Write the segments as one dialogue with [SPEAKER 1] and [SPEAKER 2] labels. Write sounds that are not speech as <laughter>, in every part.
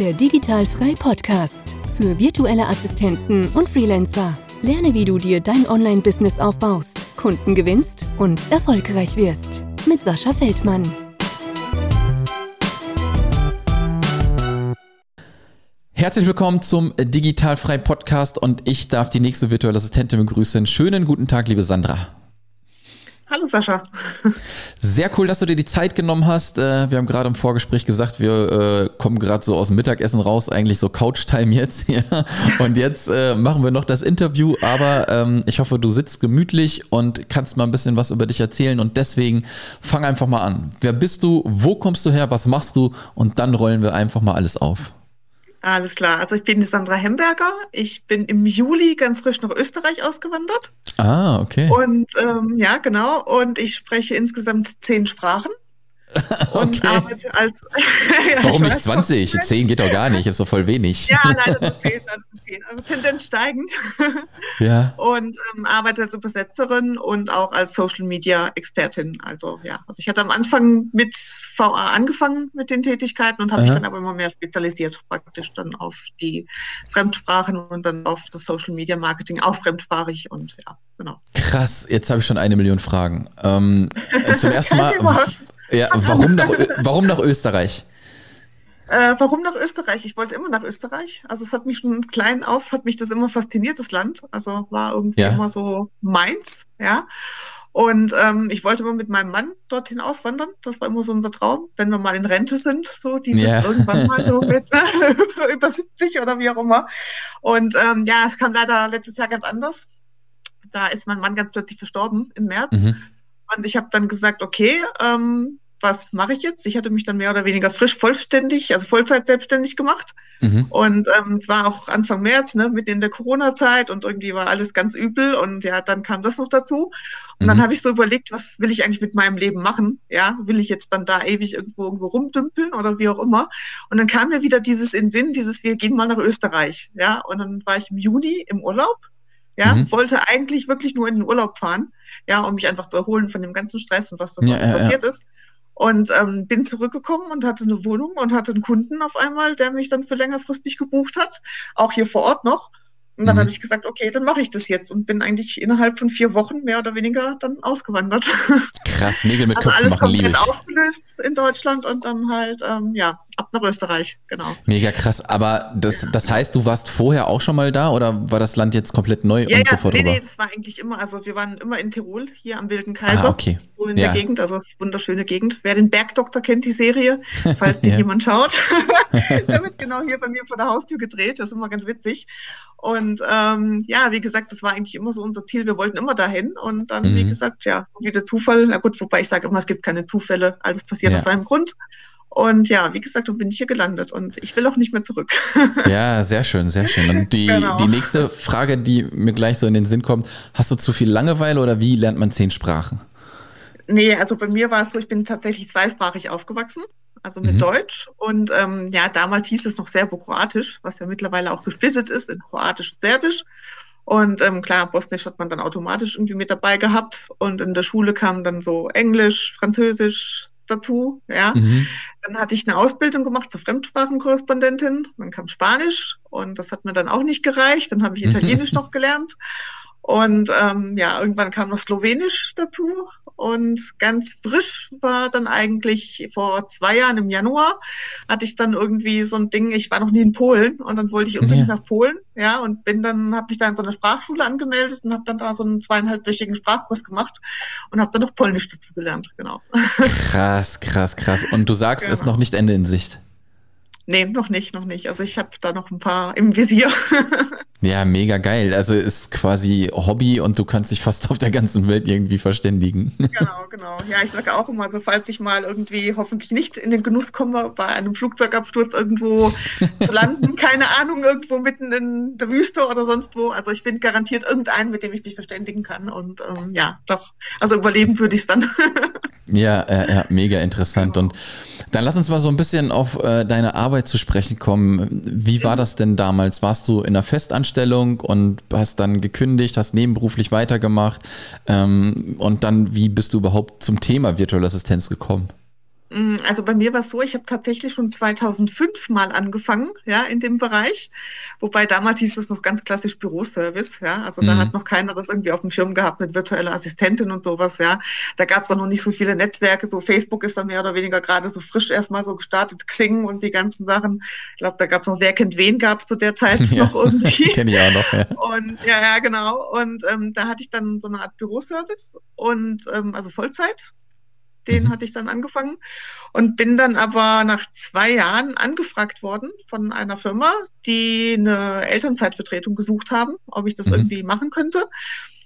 [SPEAKER 1] Der Digitalfrei Podcast für virtuelle Assistenten und Freelancer. Lerne, wie du dir dein Online-Business aufbaust, Kunden gewinnst und erfolgreich wirst. Mit Sascha Feldmann.
[SPEAKER 2] Herzlich willkommen zum Digitalfrei Podcast und ich darf die nächste virtuelle Assistentin begrüßen. Schönen guten Tag, liebe Sandra.
[SPEAKER 3] Hallo Sascha.
[SPEAKER 2] Sehr cool, dass du dir die Zeit genommen hast. Äh, wir haben gerade im Vorgespräch gesagt, wir äh, kommen gerade so aus dem Mittagessen raus, eigentlich so Couch-Time jetzt. <laughs> Und jetzt äh, machen wir noch das Interview, aber ähm, ich hoffe, du sitzt gemütlich und kannst mal ein bisschen was über dich erzählen. Und deswegen fang einfach mal an. Wer bist du? Wo kommst du her? Was machst du? Und dann rollen wir einfach mal alles auf.
[SPEAKER 3] Alles klar. Also ich bin die Sandra Hemberger. Ich bin im Juli ganz frisch nach Österreich ausgewandert.
[SPEAKER 2] Ah, okay.
[SPEAKER 3] Und ähm, ja, genau. Und ich spreche insgesamt zehn Sprachen. <laughs>
[SPEAKER 2] Und okay. arbeite als. <laughs> Warum nicht 20? 10 geht doch gar nicht, ist doch voll wenig.
[SPEAKER 3] Ja, leider nur 10, leider nur 10. Also Tendenz steigend. <laughs>
[SPEAKER 2] ja.
[SPEAKER 3] Und ähm, arbeite als Übersetzerin und auch als Social Media Expertin. Also ja, also ich hatte am Anfang mit VA angefangen mit den Tätigkeiten und habe mich dann aber immer mehr spezialisiert, praktisch dann auf die Fremdsprachen und dann auf das Social Media Marketing, auch fremdsprachig und ja, genau.
[SPEAKER 2] Krass, jetzt habe ich schon eine Million Fragen. Ähm, zum ersten Mal. Ja, warum nach, warum nach Österreich?
[SPEAKER 3] Äh, warum nach Österreich? Ich wollte immer nach Österreich. Also es hat mich schon klein auf, hat mich das immer fasziniert, das Land. Also war irgendwie ja. immer so meins, ja. Und ähm, ich wollte immer mit meinem Mann dorthin auswandern. Das war immer so unser Traum, wenn wir mal in Rente sind, so dieses ja. irgendwann mal so <laughs> mit <laughs> über, über 70 oder wie auch immer. Und ähm, ja, es kam leider letztes Jahr ganz anders. Da ist mein Mann ganz plötzlich verstorben im März. Mhm. Und ich habe dann gesagt, okay, ähm, was mache ich jetzt? Ich hatte mich dann mehr oder weniger frisch vollständig, also Vollzeit selbstständig gemacht. Mhm. Und ähm, es war auch Anfang März, ne, mitten in der Corona-Zeit und irgendwie war alles ganz übel und ja, dann kam das noch dazu. Und mhm. dann habe ich so überlegt, was will ich eigentlich mit meinem Leben machen? Ja, will ich jetzt dann da ewig irgendwo irgendwo rumdümpeln oder wie auch immer? Und dann kam mir wieder dieses in Sinn, dieses, wir gehen mal nach Österreich. Ja, und dann war ich im Juni im Urlaub ja, mhm. wollte eigentlich wirklich nur in den Urlaub fahren, ja, um mich einfach zu erholen von dem ganzen Stress und was da ja, passiert ja. ist. Und ähm, bin zurückgekommen und hatte eine Wohnung und hatte einen Kunden auf einmal, der mich dann für längerfristig gebucht hat, auch hier vor Ort noch. Und dann mhm. habe ich gesagt, okay, dann mache ich das jetzt und bin eigentlich innerhalb von vier Wochen mehr oder weniger dann ausgewandert. <laughs>
[SPEAKER 2] Krass, Nägel mit also Köpfen machen liebe ich.
[SPEAKER 3] aufgelöst in Deutschland und dann halt, ähm, ja, ab nach Österreich, genau.
[SPEAKER 2] Mega krass, aber das, das heißt, du warst vorher auch schon mal da oder war das Land jetzt komplett neu
[SPEAKER 3] ja,
[SPEAKER 2] und
[SPEAKER 3] ja,
[SPEAKER 2] sofort
[SPEAKER 3] nee,
[SPEAKER 2] rüber?
[SPEAKER 3] Nee, das war eigentlich immer, also wir waren immer in Tirol, hier am Wilden Kaiser,
[SPEAKER 2] ah, okay.
[SPEAKER 3] so in ja. der Gegend, also es ist eine wunderschöne Gegend. Wer den Bergdoktor kennt, die Serie, <laughs> falls die jemand schaut, <laughs> der wird genau hier bei mir vor der Haustür gedreht, das ist immer ganz witzig. Und ähm, ja, wie gesagt, das war eigentlich immer so unser Ziel. Wir wollten immer dahin. Und dann, mhm. wie gesagt, ja, so wie der Zufall. Na gut, wobei ich sage immer, es gibt keine Zufälle. Alles passiert ja. aus seinem Grund. Und ja, wie gesagt, dann bin ich hier gelandet und ich will auch nicht mehr zurück. <laughs>
[SPEAKER 2] Ja, sehr schön, sehr schön. Und die, genau. die nächste Frage, die mir gleich so in den Sinn kommt, hast du zu viel Langeweile oder wie lernt man zehn Sprachen?
[SPEAKER 3] Nee, also bei mir war es so, ich bin tatsächlich zweisprachig aufgewachsen also mit mhm. Deutsch. Und ähm, ja, damals hieß es noch Serbo-Kroatisch, was ja mittlerweile auch gesplittet ist in Kroatisch und Serbisch. Und ähm, klar, Bosnisch hat man dann automatisch irgendwie mit dabei gehabt. Und in der Schule kam dann so Englisch, Französisch dazu. Ja. Mhm. Dann hatte ich eine Ausbildung gemacht zur Fremdsprachenkorrespondentin. Dann kam Spanisch und das hat mir dann auch nicht gereicht. Dann habe ich Italienisch noch gelernt. Und ähm, ja, irgendwann kam noch Slowenisch dazu. Und ganz frisch war dann eigentlich vor zwei Jahren im Januar, hatte ich dann irgendwie so ein Ding, ich war noch nie in Polen und dann wollte ich unbedingt ja. nach Polen, ja, und bin dann, habe mich da in so einer Sprachschule angemeldet und habe dann da so einen zweieinhalbwöchigen Sprachkurs gemacht und habe dann noch Polnisch dazu gelernt, genau.
[SPEAKER 2] Krass, krass, krass. Und du sagst, es genau. ist noch nicht Ende in Sicht.
[SPEAKER 3] Nee, noch nicht, noch nicht. Also ich habe da noch ein paar im Visier. <laughs>
[SPEAKER 2] ja, mega geil. Also ist quasi Hobby und du kannst dich fast auf der ganzen Welt irgendwie verständigen. <laughs>
[SPEAKER 3] genau, genau. Ja, ich sage auch immer so, falls ich mal irgendwie hoffentlich nicht in den Genuss komme, bei einem Flugzeugabsturz irgendwo zu landen, <laughs> keine Ahnung, irgendwo mitten in der Wüste oder sonst wo. Also ich finde garantiert irgendeinen, mit dem ich mich verständigen kann. Und ähm, ja, doch, also überleben würde ich es dann.
[SPEAKER 2] ja, äh, ja, mega interessant. Genau. Und dann lass uns mal so ein bisschen auf äh, deine Arbeit zu sprechen kommen. Wie war das denn damals? Warst du in einer Festanstellung und hast dann gekündigt, hast nebenberuflich weitergemacht? Ähm, und dann, wie bist du überhaupt zum Thema Virtual Assistenz gekommen?
[SPEAKER 3] Mm, also bei mir war es so, ich habe tatsächlich schon 2005 mal angefangen, ja, in dem Bereich. Wobei damals hieß es noch ganz klassisch Büroservice, ja. Also mhm. da hat noch keiner das irgendwie auf dem Schirm gehabt mit virtueller Assistentin und sowas, ja. Da gab es auch noch nicht so viele Netzwerke. So Facebook ist dann mehr oder weniger gerade so frisch erstmal so gestartet, Xing und die ganzen Sachen. Ich glaube, da gab es noch Wer kennt wen gab es zu der Zeit <laughs> ja. noch irgendwie. <laughs>
[SPEAKER 2] Kenne ich auch noch, ja.
[SPEAKER 3] Und ja, ja, genau. Und ähm, da hatte ich dann so eine Art Büroservice und ähm, also Vollzeit den mhm. hatte ich dann angefangen und bin dann aber nach zwei Jahren angefragt worden von einer Firma, die eine Elternzeitvertretung gesucht haben, ob ich das mhm. irgendwie machen könnte.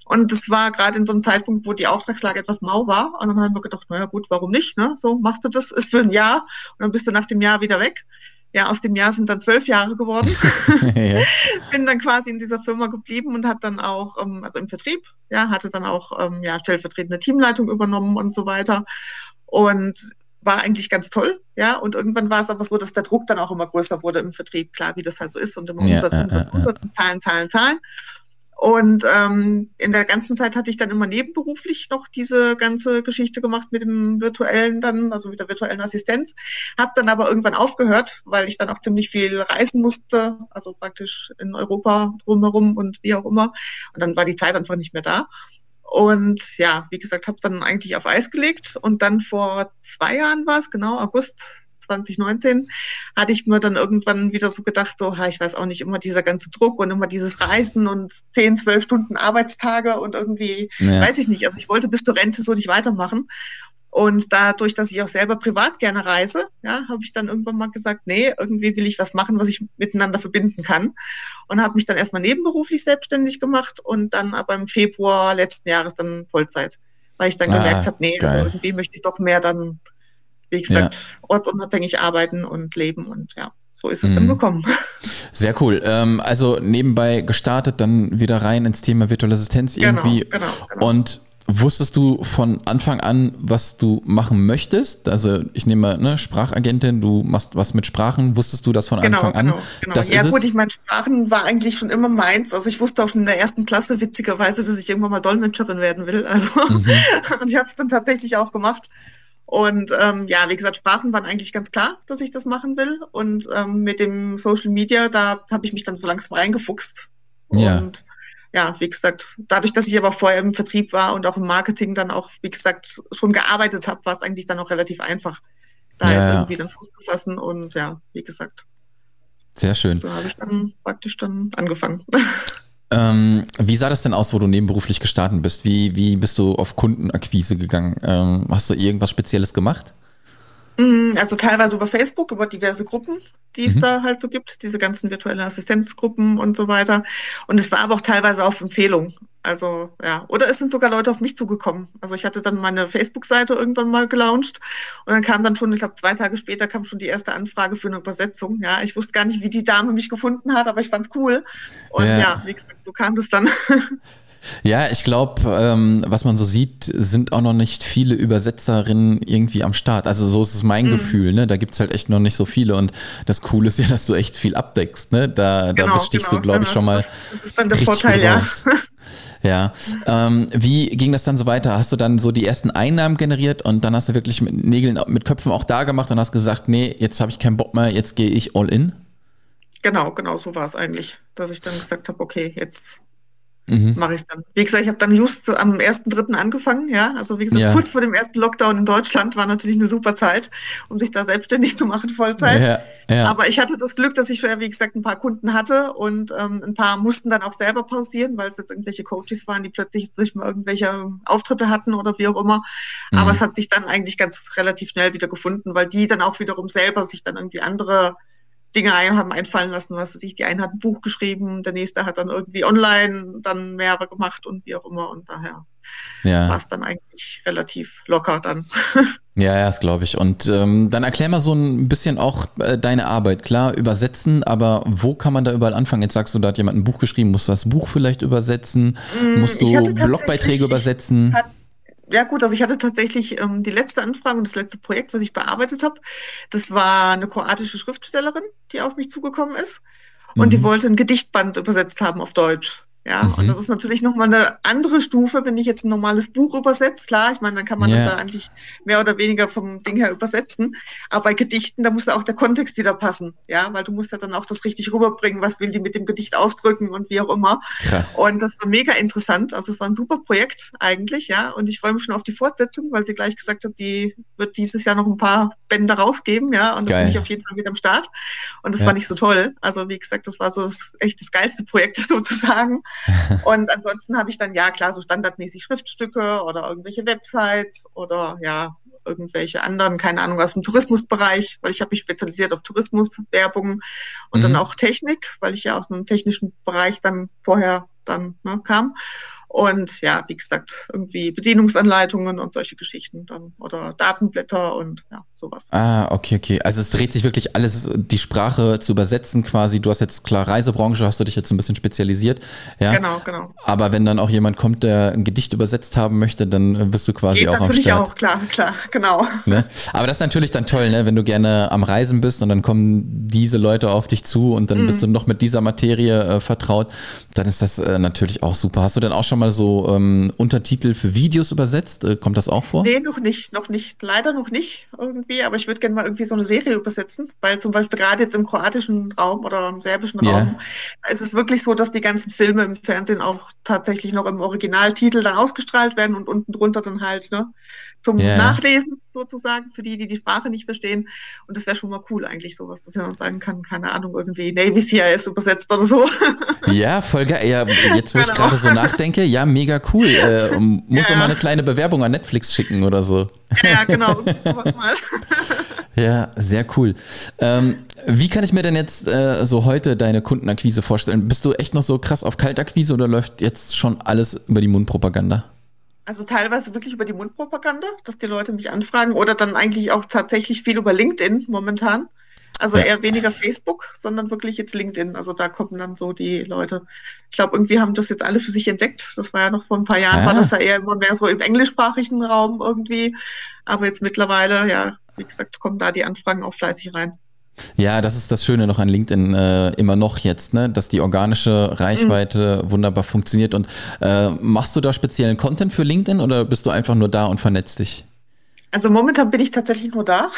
[SPEAKER 3] Und das war gerade in so einem Zeitpunkt, wo die Auftragslage etwas mau war. Und dann haben wir gedacht, naja gut, warum nicht? Ne? So machst du das, ist für ein Jahr und dann bist du nach dem Jahr wieder weg. Ja, aus dem Jahr sind dann zwölf Jahre geworden. <laughs> ja. Bin dann quasi in dieser Firma geblieben und habe dann auch, ähm, also im Vertrieb, ja, hatte dann auch ähm, ja, stellvertretende Teamleitung übernommen und so weiter. Und war eigentlich ganz toll, ja. Und irgendwann war es aber so, dass der Druck dann auch immer größer wurde im Vertrieb, klar, wie das halt so ist und immer ja, Umsatz, Umsatz, Umsatz, Zahlen, Zahlen, Zahlen. Und ähm, in der ganzen Zeit hatte ich dann immer nebenberuflich noch diese ganze Geschichte gemacht mit dem virtuellen dann, also mit der virtuellen Assistenz. Hab dann aber irgendwann aufgehört, weil ich dann auch ziemlich viel reisen musste, also praktisch in Europa drumherum und wie auch immer. Und dann war die Zeit einfach nicht mehr da. Und ja, wie gesagt, habe dann eigentlich auf Eis gelegt und dann vor zwei Jahren war es, genau, August 2019, hatte ich mir dann irgendwann wieder so gedacht, so, ha, ich weiß auch nicht, immer dieser ganze Druck und immer dieses Reisen und 10, 12 Stunden Arbeitstage und irgendwie, ja. weiß ich nicht, also ich wollte bis zur Rente so nicht weitermachen. Und dadurch, dass ich auch selber privat gerne reise, ja, habe ich dann irgendwann mal gesagt, nee, irgendwie will ich was machen, was ich miteinander verbinden kann. Und habe mich dann erstmal nebenberuflich selbstständig gemacht und dann aber im Februar letzten Jahres dann Vollzeit. Weil ich dann ah, gemerkt habe, nee, also irgendwie möchte ich doch mehr dann wie gesagt, ja. ortsunabhängig arbeiten und leben und ja, so ist es mhm. dann gekommen.
[SPEAKER 2] Sehr cool. Ähm, also nebenbei gestartet, dann wieder rein ins Thema virtuelle Assistenz genau, irgendwie. Genau, genau. Und wusstest du von Anfang an, was du machen möchtest? Also ich nehme ne, Sprachagentin, du machst was mit Sprachen. Wusstest du das von genau, Anfang
[SPEAKER 3] genau,
[SPEAKER 2] an?
[SPEAKER 3] Genau. Das ja gut, es? ich meine, Sprachen war eigentlich schon immer meins. Also ich wusste auch schon in der ersten Klasse witzigerweise, dass ich irgendwann mal Dolmetscherin werden will. Also mhm. <laughs> und ich habe es dann tatsächlich auch gemacht. Und ähm, ja, wie gesagt, Sprachen waren eigentlich ganz klar, dass ich das machen will. Und ähm, mit dem Social Media, da habe ich mich dann so langsam reingefuchst. Ja. Und ja, wie gesagt, dadurch, dass ich aber vorher im Vertrieb war und auch im Marketing dann auch, wie gesagt, schon gearbeitet habe, war es eigentlich dann auch relativ einfach, da ja, jetzt irgendwie dann Fuß zu fassen. Und ja, wie gesagt.
[SPEAKER 2] Sehr schön.
[SPEAKER 3] So habe ich dann praktisch dann angefangen. <laughs>
[SPEAKER 2] Ähm, wie sah das denn aus, wo du nebenberuflich gestartet bist? Wie, wie bist du auf Kundenakquise gegangen? Ähm, hast du irgendwas Spezielles gemacht?
[SPEAKER 3] Mm, also teilweise über Facebook, über diverse Gruppen, die es mhm. da halt so gibt, diese ganzen virtuellen Assistenzgruppen und so weiter. Und es war aber auch teilweise auf Empfehlung. Also ja, oder es sind sogar Leute auf mich zugekommen. Also ich hatte dann meine Facebook-Seite irgendwann mal gelauncht und dann kam dann schon, ich glaube zwei Tage später kam schon die erste Anfrage für eine Übersetzung. Ja, ich wusste gar nicht, wie die Dame mich gefunden hat, aber ich fand's cool. Und ja, ja wie gesagt, so kam das dann. <laughs>
[SPEAKER 2] Ja, ich glaube, ähm, was man so sieht, sind auch noch nicht viele Übersetzerinnen irgendwie am Start. Also so ist es mein mhm. Gefühl, ne? Da gibt's halt echt noch nicht so viele und das Coole ist ja, dass du echt viel abdeckst, ne? Da, genau, da bestichst genau. du, glaube ich, schon mal. Das ist dann der Vorteil, ja. <laughs> Ja. Ähm, wie ging das dann so weiter? Hast du dann so die ersten Einnahmen generiert und dann hast du wirklich mit Nägeln, mit Köpfen auch da gemacht und hast gesagt, nee, jetzt habe ich keinen Bock mehr, jetzt gehe ich all in?
[SPEAKER 3] Genau, genau so war es eigentlich, dass ich dann gesagt habe, okay, jetzt mhm. mache ich es dann. Wie gesagt, ich habe dann just am 1.3. angefangen, ja. Also wie gesagt, ja. kurz vor dem ersten Lockdown in Deutschland war natürlich eine super Zeit, um sich da selbstständig zu machen, Vollzeit. Ja, ja. Aber ich hatte das Glück, dass ich schon, wie gesagt, ein paar Kunden hatte und ähm, ein paar mussten dann auch selber pausieren, weil es jetzt irgendwelche Coaches waren, die plötzlich sich mal irgendwelche Auftritte hatten oder wie auch immer. Mhm. Aber es hat sich dann eigentlich ganz relativ schnell wieder gefunden, weil die dann auch wiederum selber sich dann irgendwie andere Dinge haben einfallen lassen, was sich die eine hat ein Buch geschrieben, der nächste hat dann irgendwie online dann mehrere gemacht und wie auch immer und daher ja. war es dann eigentlich relativ locker dann. <laughs>
[SPEAKER 2] Ja, ja, das glaube ich. Und ähm, dann erklär mal so ein bisschen auch äh, deine Arbeit. Klar, übersetzen, aber wo kann man da überall anfangen? Jetzt sagst du, da hat jemand ein Buch geschrieben, musst du das Buch vielleicht übersetzen? Mm, musst du Blogbeiträge übersetzen? Hat,
[SPEAKER 3] ja gut, also ich hatte tatsächlich ähm, die letzte Anfrage und das letzte Projekt, was ich bearbeitet habe, das war eine kroatische Schriftstellerin, die auf mich zugekommen ist und mhm. die wollte ein Gedichtband übersetzt haben auf Deutsch. Ja, mhm. und das ist natürlich nochmal eine andere Stufe, wenn ich jetzt ein normales Buch übersetze. Klar, ich meine, dann kann man yeah. das ja eigentlich mehr oder weniger vom Ding her übersetzen. Aber bei Gedichten, da muss ja auch der Kontext wieder passen. Ja, weil du musst ja dann auch das richtig rüberbringen, was will die mit dem Gedicht ausdrücken und wie auch immer. Krass. Und das war mega interessant. Also es war ein super Projekt eigentlich, ja. Und ich freue mich schon auf die Fortsetzung, weil sie gleich gesagt hat, die wird dieses Jahr noch ein paar Bände rausgeben, ja. Und da bin ich auf jeden Fall wieder am Start. Und das ja. war nicht so toll. Also wie gesagt, das war so das, echt das geilste Projekt <laughs> sozusagen. <laughs> und ansonsten habe ich dann, ja klar, so standardmäßig Schriftstücke oder irgendwelche Websites oder ja, irgendwelche anderen, keine Ahnung, aus dem Tourismusbereich, weil ich habe mich spezialisiert auf Tourismuswerbung und mhm. dann auch Technik, weil ich ja aus einem technischen Bereich dann vorher dann ne, kam. Und ja, wie gesagt, irgendwie Bedienungsanleitungen und solche Geschichten dann oder Datenblätter und ja, sowas.
[SPEAKER 2] Ah, okay, okay. Also es dreht sich wirklich alles, die Sprache zu übersetzen quasi. Du hast jetzt klar Reisebranche, hast du dich jetzt ein bisschen spezialisiert. Ja?
[SPEAKER 3] Genau, genau.
[SPEAKER 2] Aber wenn dann auch jemand kommt, der ein Gedicht übersetzt haben möchte, dann bist du quasi Geht auch am Start.
[SPEAKER 3] auch, klar, klar, genau.
[SPEAKER 2] Ne? Aber das ist natürlich dann toll, ne? wenn du gerne am Reisen bist und dann kommen diese Leute auf dich zu und dann mhm. bist du noch mit dieser Materie äh, vertraut, dann ist das äh, natürlich auch super. Hast du denn auch schon mal so ähm, Untertitel für Videos übersetzt? Äh, kommt das auch vor?
[SPEAKER 3] Nee, noch nicht, noch nicht. Leider noch nicht irgendwie, aber ich würde gerne mal irgendwie so eine Serie übersetzen, weil zum Beispiel gerade jetzt im kroatischen Raum oder im serbischen yeah. Raum ist es wirklich so, dass die ganzen Filme im Fernsehen auch tatsächlich noch im Originaltitel dann ausgestrahlt werden und unten drunter dann halt, ne? zum yeah. Nachlesen sozusagen, für die, die die Sprache nicht verstehen. Und das wäre schon mal cool eigentlich sowas, dass man sagen kann, keine Ahnung, irgendwie Navy CIS übersetzt oder so. <laughs>
[SPEAKER 2] Ja, voll geil. Ja, jetzt, wo ich gerade so nachdenke, ja, mega cool. Äh, muss ja. mal eine kleine Bewerbung an Netflix schicken oder so.
[SPEAKER 3] Ja, genau, <laughs> sowas mal.
[SPEAKER 2] Ja, sehr cool. Ähm, wie kann ich mir denn jetzt äh, so heute deine Kundenakquise vorstellen? Bist du echt noch so krass auf Kaltakquise oder läuft jetzt schon alles über die Mundpropaganda?
[SPEAKER 3] Also teilweise wirklich über die Mundpropaganda, dass die Leute mich anfragen oder dann eigentlich auch tatsächlich viel über LinkedIn momentan. Also ja. eher weniger Facebook, sondern wirklich jetzt LinkedIn. Also da kommen dann so die Leute. Ich glaube, irgendwie haben das jetzt alle für sich entdeckt. Das war ja noch vor ein paar Jahren, ah. war das ja eher immer mehr so im englischsprachigen Raum irgendwie. Aber jetzt mittlerweile, ja, wie gesagt, kommen da die Anfragen auch fleißig rein.
[SPEAKER 2] Ja, das ist das Schöne noch an LinkedIn äh, immer noch jetzt, ne? dass die organische Reichweite mhm. wunderbar funktioniert. Und äh, machst du da speziellen Content für LinkedIn oder bist du einfach nur da und vernetzt dich?
[SPEAKER 3] Also momentan bin ich tatsächlich nur da.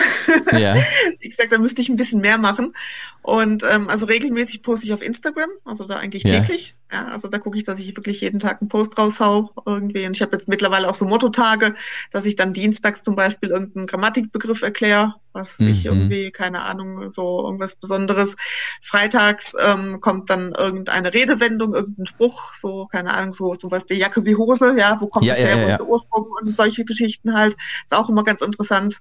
[SPEAKER 3] Ja. <laughs> Wie gesagt, da müsste ich ein bisschen mehr machen. Und ähm, also regelmäßig poste ich auf Instagram, also da eigentlich täglich. Ja, also da gucke ich, dass ich wirklich jeden Tag einen Post raushau irgendwie. Und ich habe jetzt mittlerweile auch so Mottotage, dass ich dann dienstags zum Beispiel irgendeinen Grammatikbegriff erkläre, was mhm. ich irgendwie, keine Ahnung, so irgendwas Besonderes. Freitags ähm, kommt dann irgendeine Redewendung, irgendein Spruch, so, keine Ahnung, so zum Beispiel Jacke wie Hose, ja, wo kommt ja, das her, ja, wo ist der Ursprung und solche Geschichten halt. Ist auch immer ganz interessant.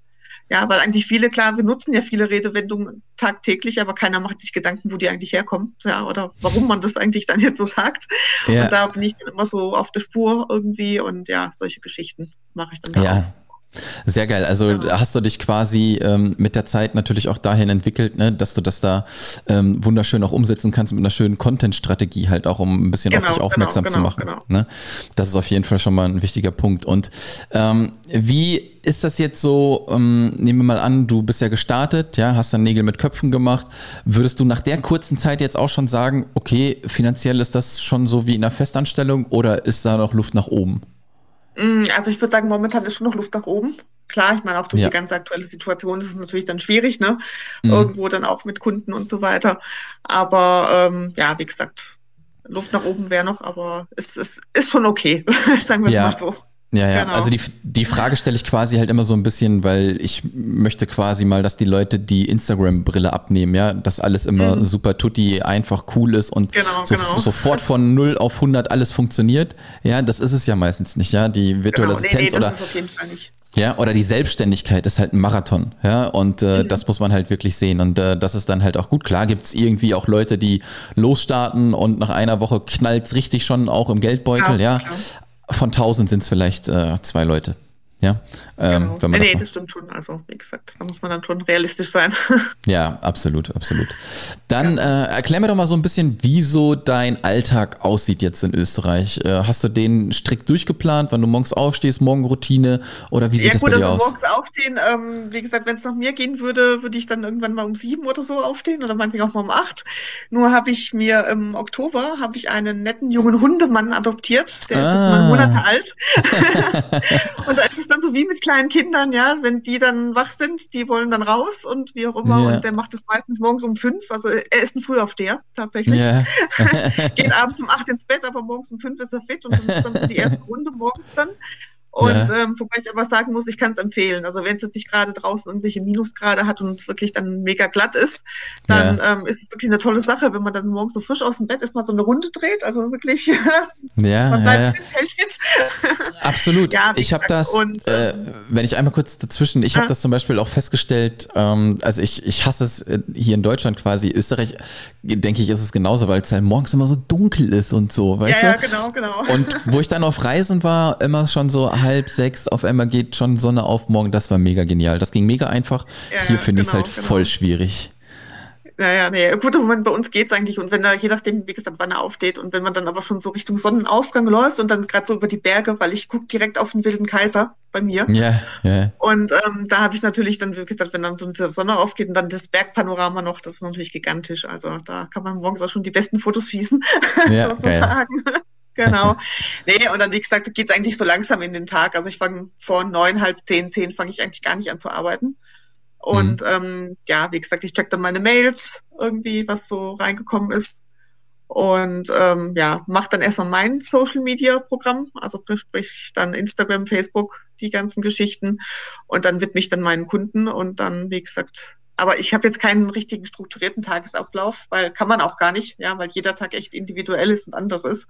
[SPEAKER 3] Ja, weil eigentlich viele, klar, wir nutzen ja viele Redewendungen tagtäglich, aber keiner macht sich Gedanken, wo die eigentlich herkommen, ja, oder warum man das eigentlich dann jetzt so sagt. Ja. Und da bin ich dann immer so auf der Spur irgendwie und ja, solche Geschichten mache ich dann
[SPEAKER 2] ja. auch. Sehr geil. Also ja. hast du dich quasi ähm, mit der Zeit natürlich auch dahin entwickelt, ne, dass du das da ähm, wunderschön auch umsetzen kannst mit einer schönen Content-Strategie halt auch, um ein bisschen genau, auf dich aufmerksam genau, genau, zu machen. Genau. Ne? Das ist auf jeden Fall schon mal ein wichtiger Punkt. Und ähm, wie ist das jetzt so, ähm, nehmen wir mal an, du bist ja gestartet, ja, hast dann Nägel mit Köpfen gemacht. Würdest du nach der kurzen Zeit jetzt auch schon sagen, okay, finanziell ist das schon so wie in einer Festanstellung oder ist da noch Luft nach oben?
[SPEAKER 3] Mm, also ich würde sagen, momentan ist schon noch Luft nach oben. Klar, ich meine, auch durch ja. die ganze aktuelle Situation ist es natürlich dann schwierig, ne? Mhm. Irgendwo dann auch mit Kunden und so weiter. Aber ähm, ja, wie gesagt, Luft nach oben wäre noch, aber es, es ist schon okay, <laughs> sagen wir es ja. mal so.
[SPEAKER 2] Ja, ja. Genau. Also die, die Frage stelle ich quasi halt immer so ein bisschen, weil ich möchte quasi mal, dass die Leute die Instagram-Brille abnehmen, ja, dass alles immer mhm. super tutti, einfach cool ist und genau, so, genau. sofort von 0 auf 100 alles funktioniert. Ja, das ist es ja meistens nicht, ja. Die virtuelle genau. Assistenz nee, nee, oder. Ja, oder die Selbstständigkeit ist halt ein Marathon, ja, und äh, mhm. das muss man halt wirklich sehen. Und äh, das ist dann halt auch gut. Klar gibt's irgendwie auch Leute, die losstarten und nach einer Woche knallt's richtig schon auch im Geldbeutel, ja. ja. Von 1000 sind es vielleicht äh, zwei Leute. Ja,
[SPEAKER 3] ähm, genau. wenn man nee, das, das stimmt schon. Also, wie gesagt, da muss man dann schon realistisch sein. <laughs>
[SPEAKER 2] Ja, absolut, absolut. Dann ja. äh, erklär mir doch mal so ein bisschen, wie so dein Alltag aussieht jetzt in Österreich. Äh, hast du den strikt durchgeplant, wann du morgens aufstehst, Morgenroutine oder wie sieht ja, das gut, bei dir also aus?
[SPEAKER 3] morgens aufstehen, ähm, wie gesagt, wenn es nach mir gehen würde, würde ich dann irgendwann mal um sieben oder so aufstehen oder manchmal auch mal um acht. Nur habe ich mir im Oktober habe ich einen netten jungen Hundemann adoptiert, der ah. ist jetzt mal Monate alt. <laughs> Und als es dann so wie mit kleinen Kindern, ja, wenn die dann wach sind, die wollen dann raus und wie auch immer. Ja. Und der macht es meistens morgens um fünf. Also er ist ein Frühaufsteher, tatsächlich. Ja. <laughs> Geht abends um acht ins Bett, aber morgens um fünf ist er fit und dann ist dann so die erste <laughs> Runde morgens dann. Und ja. ähm, wobei ich aber sagen muss, ich kann es empfehlen. Also wenn es jetzt nicht gerade draußen irgendwelche Minusgrade hat und wirklich dann mega glatt ist, dann ja. ähm, ist es wirklich eine tolle Sache, wenn man dann morgens so frisch aus dem Bett erstmal so eine Runde dreht. Also wirklich, <laughs>
[SPEAKER 2] ja, man bleibt fit, hält fit. <laughs> Absolut. ja, ich habe das, und, äh, ähm, wenn ich einmal kurz dazwischen, ich habe das zum Beispiel auch festgestellt, ähm, also ich, ich hasse es äh, hier in Deutschland quasi, Österreich, denke ich, ist es genauso, weil es halt morgens immer so dunkel ist und so, weißt ja, du? Ja, genau, genau. Und wo ich dann auf Reisen war, immer schon so halb sechs, auf einmal geht schon Sonne auf morgen. Das war mega genial. Das ging mega einfach. Ja, Hier finde genau, ich es halt genau. voll schwierig.
[SPEAKER 3] Naja, nee, gut, Moment, bei uns geht es eigentlich. Und wenn er, je nachdem, wie gesagt, wann er aufsteht und wenn man dann aber schon so Richtung Sonnenaufgang läuft und dann gerade so über die Berge, weil ich gucke direkt auf den Wilden Kaiser bei mir. Ja, ja. Und ähm, da habe ich natürlich dann, wie gesagt, wenn dann so eine Sonne aufgeht und dann das Bergpanorama noch, das ist natürlich gigantisch. Also da kann man morgens auch schon die besten Fotos schießen, <laughs> ja, <laughs> sozusagen. Geil. Genau. Nee, und dann, wie gesagt, geht es eigentlich so langsam in den Tag. Also ich fange vor neun, halb zehn, zehn fange ich eigentlich gar nicht an zu arbeiten. Und mhm. ähm, ja, wie gesagt, ich check dann meine Mails irgendwie, was so reingekommen ist. Und ähm, ja, mache dann erstmal mein Social Media Programm, also sprich dann Instagram, Facebook, die ganzen Geschichten. Und dann widme ich dann meinen Kunden und dann, wie gesagt, aber ich habe jetzt keinen richtigen strukturierten Tagesablauf, weil kann man auch gar nicht, ja, weil jeder Tag echt individuell ist und anders ist.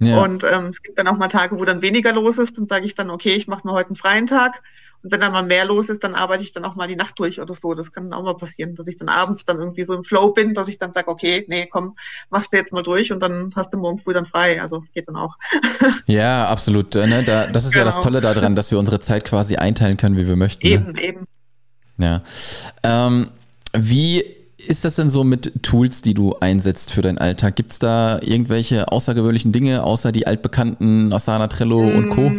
[SPEAKER 3] Ja. Und ähm, es gibt dann auch mal Tage, wo dann weniger los ist. Dann sage ich dann, okay, ich mache mir heute einen freien Tag. Und wenn dann mal mehr los ist, dann arbeite ich dann auch mal die Nacht durch oder so. Das kann auch mal passieren, dass ich dann abends dann irgendwie so im Flow bin, dass ich dann sage, okay, nee, komm, machst du jetzt mal durch und dann hast du morgen früh dann frei. Also geht dann auch. <laughs>
[SPEAKER 2] Ja, absolut. Äh, ne? Da, das ist genau. ja das genau. Tolle daran, dass wir unsere Zeit quasi einteilen können, wie wir möchten. Eben, ne? eben. Ja. Ähm, wie ist das denn so mit Tools, die du einsetzt für deinen Alltag? Gibt es da irgendwelche außergewöhnlichen Dinge, außer die altbekannten Asana, Trello mm, und Co.?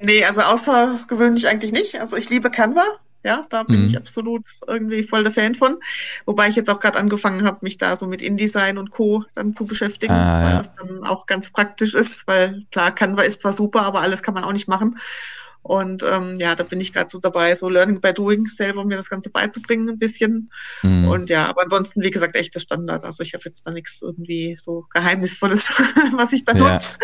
[SPEAKER 3] Nee, also außergewöhnlich eigentlich nicht. Also ich liebe Canva. Ja, da bin mhm. ich absolut irgendwie voll der Fan von. Wobei ich jetzt auch gerade angefangen habe, mich da so mit InDesign und Co. dann zu beschäftigen, ah, weil ja. das dann auch ganz praktisch ist, weil klar, Canva ist zwar super, aber alles kann man auch nicht machen. Und ähm, ja, da bin ich gerade so dabei, so Learning by Doing selber mir das Ganze beizubringen ein bisschen. Mhm. Und ja, aber ansonsten, wie gesagt, echtes Standard. Also ich habe jetzt da nichts irgendwie so Geheimnisvolles, <laughs> was ich da ja. nutze.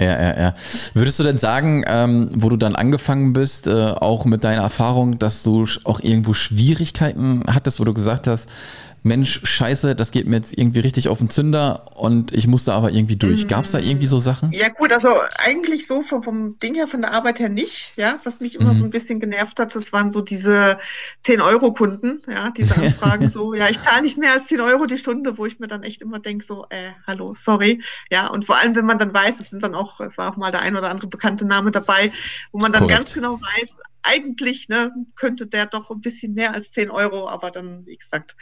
[SPEAKER 2] Ja, ja, ja. Würdest du denn sagen, ähm, wo du dann angefangen bist, äh, auch mit deiner Erfahrung, dass du auch irgendwo Schwierigkeiten hattest, wo du gesagt hast, Mensch, scheiße, das geht mir jetzt irgendwie richtig auf den Zünder und ich musste aber irgendwie durch. Gab es da irgendwie so Sachen?
[SPEAKER 3] Ja gut, also eigentlich so vom, vom Ding her, von der Arbeit her nicht. Ja, was mich immer mhm. so ein bisschen genervt hat, das waren so diese 10-Euro-Kunden, ja, diese <laughs> Anfragen so, ja, ich zahle nicht mehr als 10 Euro die Stunde, wo ich mir dann echt immer denke, so, äh, hallo, sorry. Ja, und vor allem, wenn man dann weiß, es sind dann auch, es war auch mal der ein oder andere bekannte Name dabei, wo man dann Korrekt. ganz genau weiß, eigentlich ne, könnte der doch ein bisschen mehr als 10 Euro, aber dann, wie gesagt,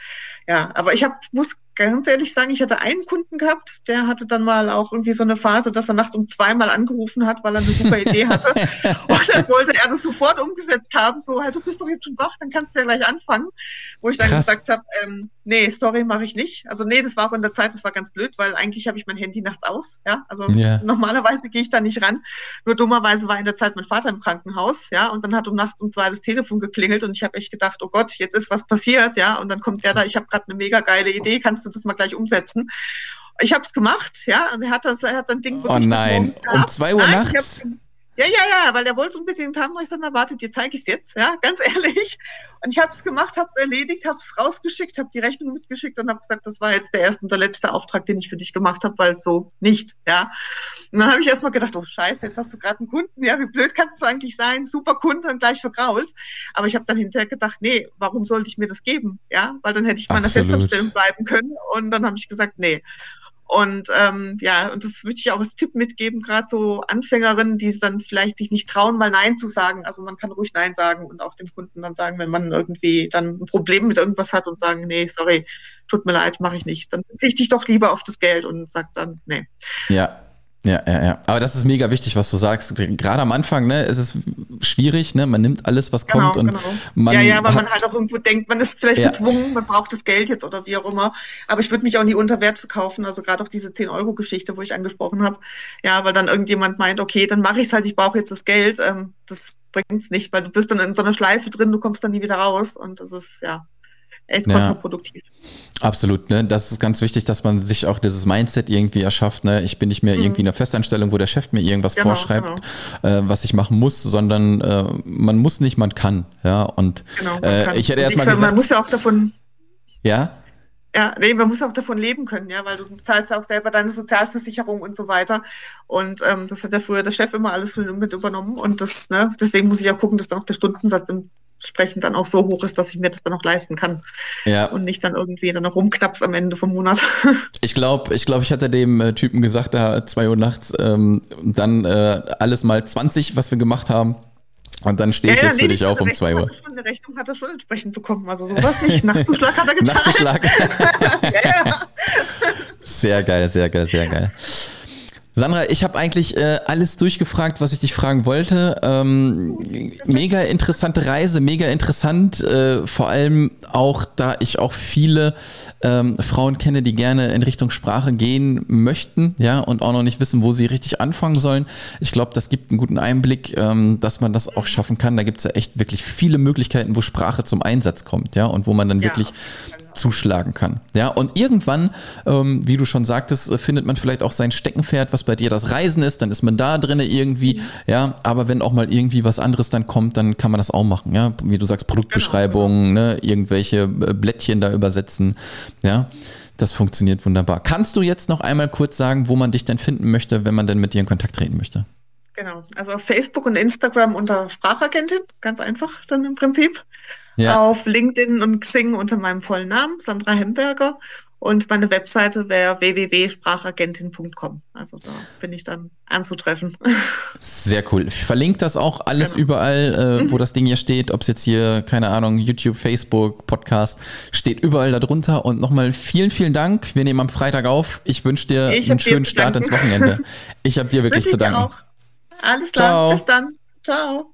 [SPEAKER 3] ja, aber ich hab, muss ganz ehrlich sagen, ich hatte einen Kunden gehabt, der hatte dann mal auch irgendwie so eine Phase, dass er nachts um zweimal angerufen hat, weil er eine super Idee hatte. <laughs> und dann wollte er das sofort umgesetzt haben, so, hey, du bist doch jetzt schon wach, dann kannst du ja gleich anfangen. Wo ich dann Krass. gesagt habe, ähm, nee, sorry, mache ich nicht. Also nee, das war auch in der Zeit, das war ganz blöd, weil eigentlich habe ich mein Handy nachts aus, ja. Also yeah. normalerweise gehe ich da nicht ran. Nur dummerweise war in der Zeit mein Vater im Krankenhaus, ja, und dann hat um nachts um zwei das Telefon geklingelt und ich habe echt gedacht, oh Gott, jetzt ist was passiert, ja, und dann kommt der da, ich habe gerade eine mega geile Idee, kannst du du das mal gleich umsetzen? Ich habe es gemacht, ja, und er hat das, er hat sein Ding
[SPEAKER 2] oh wirklich Oh nein, um zwei Uhr nein, nachts?
[SPEAKER 3] Ja, ja, ja, weil der wollte es unbedingt haben. Und ich dann erwartet, dir zeige ich es jetzt, ja, ganz ehrlich. Und ich habe es gemacht, habe es erledigt, habe es rausgeschickt, habe die Rechnung mitgeschickt und habe gesagt, das war jetzt der erste und der letzte Auftrag, den ich für dich gemacht habe, weil so nicht, ja. Und dann habe ich erstmal gedacht, oh Scheiße, jetzt hast du gerade einen Kunden, ja, wie blöd kannst du eigentlich sein? Super Kunde und gleich vergrault. Aber ich habe dann hinterher gedacht, nee, warum sollte ich mir das geben, ja? Weil dann hätte ich meiner Festanstellung bleiben können. Und dann habe ich gesagt, nee. Und ähm, ja, und das würde ich auch als Tipp mitgeben, gerade so Anfängerinnen, die dann vielleicht sich nicht trauen, mal Nein zu sagen. Also man kann ruhig Nein sagen und auch dem Kunden dann sagen, wenn man irgendwie dann ein Problem mit irgendwas hat und sagen, nee, sorry, tut mir leid, mache ich nicht. Dann verzichte ich doch lieber auf das Geld und sage dann, nee.
[SPEAKER 2] Ja, ja, ja, ja. Aber das ist mega wichtig, was du sagst. Gerade am Anfang, ne, ist es schwierig, ne? Man nimmt alles, was genau, kommt und genau.
[SPEAKER 3] man. Ja, ja, weil man halt auch irgendwo denkt, man ist vielleicht ja. gezwungen, man braucht das Geld jetzt oder wie auch immer. Aber ich würde mich auch nie unter Wert verkaufen. Also gerade auch diese 10-Euro-Geschichte, wo ich angesprochen habe. Ja, weil dann irgendjemand meint, okay, dann mache ich es halt, ich brauche jetzt das Geld. Ähm, das bringt es nicht, weil du bist dann in so einer Schleife drin, du kommst dann nie wieder raus. Und das ist, ja, echt kontraproduktiv.
[SPEAKER 2] Ja, absolut, ne? Das ist ganz wichtig, dass man sich auch dieses Mindset irgendwie erschafft, ne? Ich bin nicht mehr mhm. irgendwie in einer Festanstellung, wo der Chef mir irgendwas genau, vorschreibt, genau. Äh, was ich machen muss, sondern äh, man muss nicht, man kann, ja. Und genau, äh, ich hätte erstmal gesagt.
[SPEAKER 3] Man muss ja auch davon.
[SPEAKER 2] Ja?
[SPEAKER 3] Ja, nee, man muss auch davon leben können, ja, weil du zahlst ja auch selber deine Sozialversicherung und so weiter. Und ähm, das hat ja früher der Chef immer alles mit übernommen. Und das, ne, deswegen muss ich auch gucken, dass dann auch der Stundensatz im entsprechend dann auch so hoch ist, dass ich mir das dann auch leisten kann. Ja. Und nicht dann irgendwie dann noch rumknaps am Ende vom Monat. <laughs>
[SPEAKER 2] Ich glaube, ich glaube, ich hatte dem äh, Typen gesagt, da zwei Uhr nachts, ähm, dann äh, alles mal 20, was wir gemacht haben. Und dann stehe ich ja, jetzt nee, für dich auf um 2 Uhr.
[SPEAKER 3] Schon, eine Rechnung hat er schon entsprechend bekommen. Also sowas nicht. Nachtzuschlag hat er <laughs> gezahlt.
[SPEAKER 2] Nachtzuschlag. <laughs> ja, ja. Sehr geil, sehr geil, sehr geil. Sandra, ich habe eigentlich äh, alles durchgefragt, was ich dich fragen wollte. Ähm, mega interessante Reise, mega interessant. Äh, vor allem auch, da ich auch viele ähm, Frauen kenne, die gerne in Richtung Sprache gehen möchten, ja, und auch noch nicht wissen, wo sie richtig anfangen sollen. Ich glaube, das gibt einen guten Einblick, ähm, dass man das auch schaffen kann. Da gibt es ja echt wirklich viele Möglichkeiten, wo Sprache zum Einsatz kommt, ja, und wo man dann ja. wirklich zuschlagen kann. Ja, und irgendwann, ähm, wie du schon sagtest, findet man vielleicht auch sein Steckenpferd, was bei dir das Reisen ist, dann ist man da drinne irgendwie, ja, aber wenn auch mal irgendwie was anderes dann kommt, dann kann man das auch machen, ja, wie du sagst, Produktbeschreibungen, genau, genau. ne, irgendwelche äh, Blättchen da übersetzen, ja. Das funktioniert wunderbar. Kannst du jetzt noch einmal kurz sagen, wo man dich denn finden möchte, wenn man denn mit dir in Kontakt treten möchte?
[SPEAKER 3] Genau, also auf Facebook und Instagram unter Sprachagentin, ganz einfach dann im Prinzip. Ja. Auf LinkedIn und Xing unter meinem vollen Namen, Sandra Hemberger. Und meine Webseite wäre www.sprachagentin.com. Also da bin ich dann anzutreffen.
[SPEAKER 2] Sehr cool. Ich verlinke das auch alles genau. überall, äh, wo mhm. das Ding hier steht. Ob es jetzt hier, keine Ahnung, YouTube, Facebook, Podcast, steht überall darunter. Und nochmal vielen, vielen Dank. Wir nehmen am Freitag auf. Ich wünsche dir ich einen schönen Start ins Wochenende. Ich habe dir wirklich zu danken. Auch.
[SPEAKER 3] Alles klar. Ciao. Bis dann. Ciao.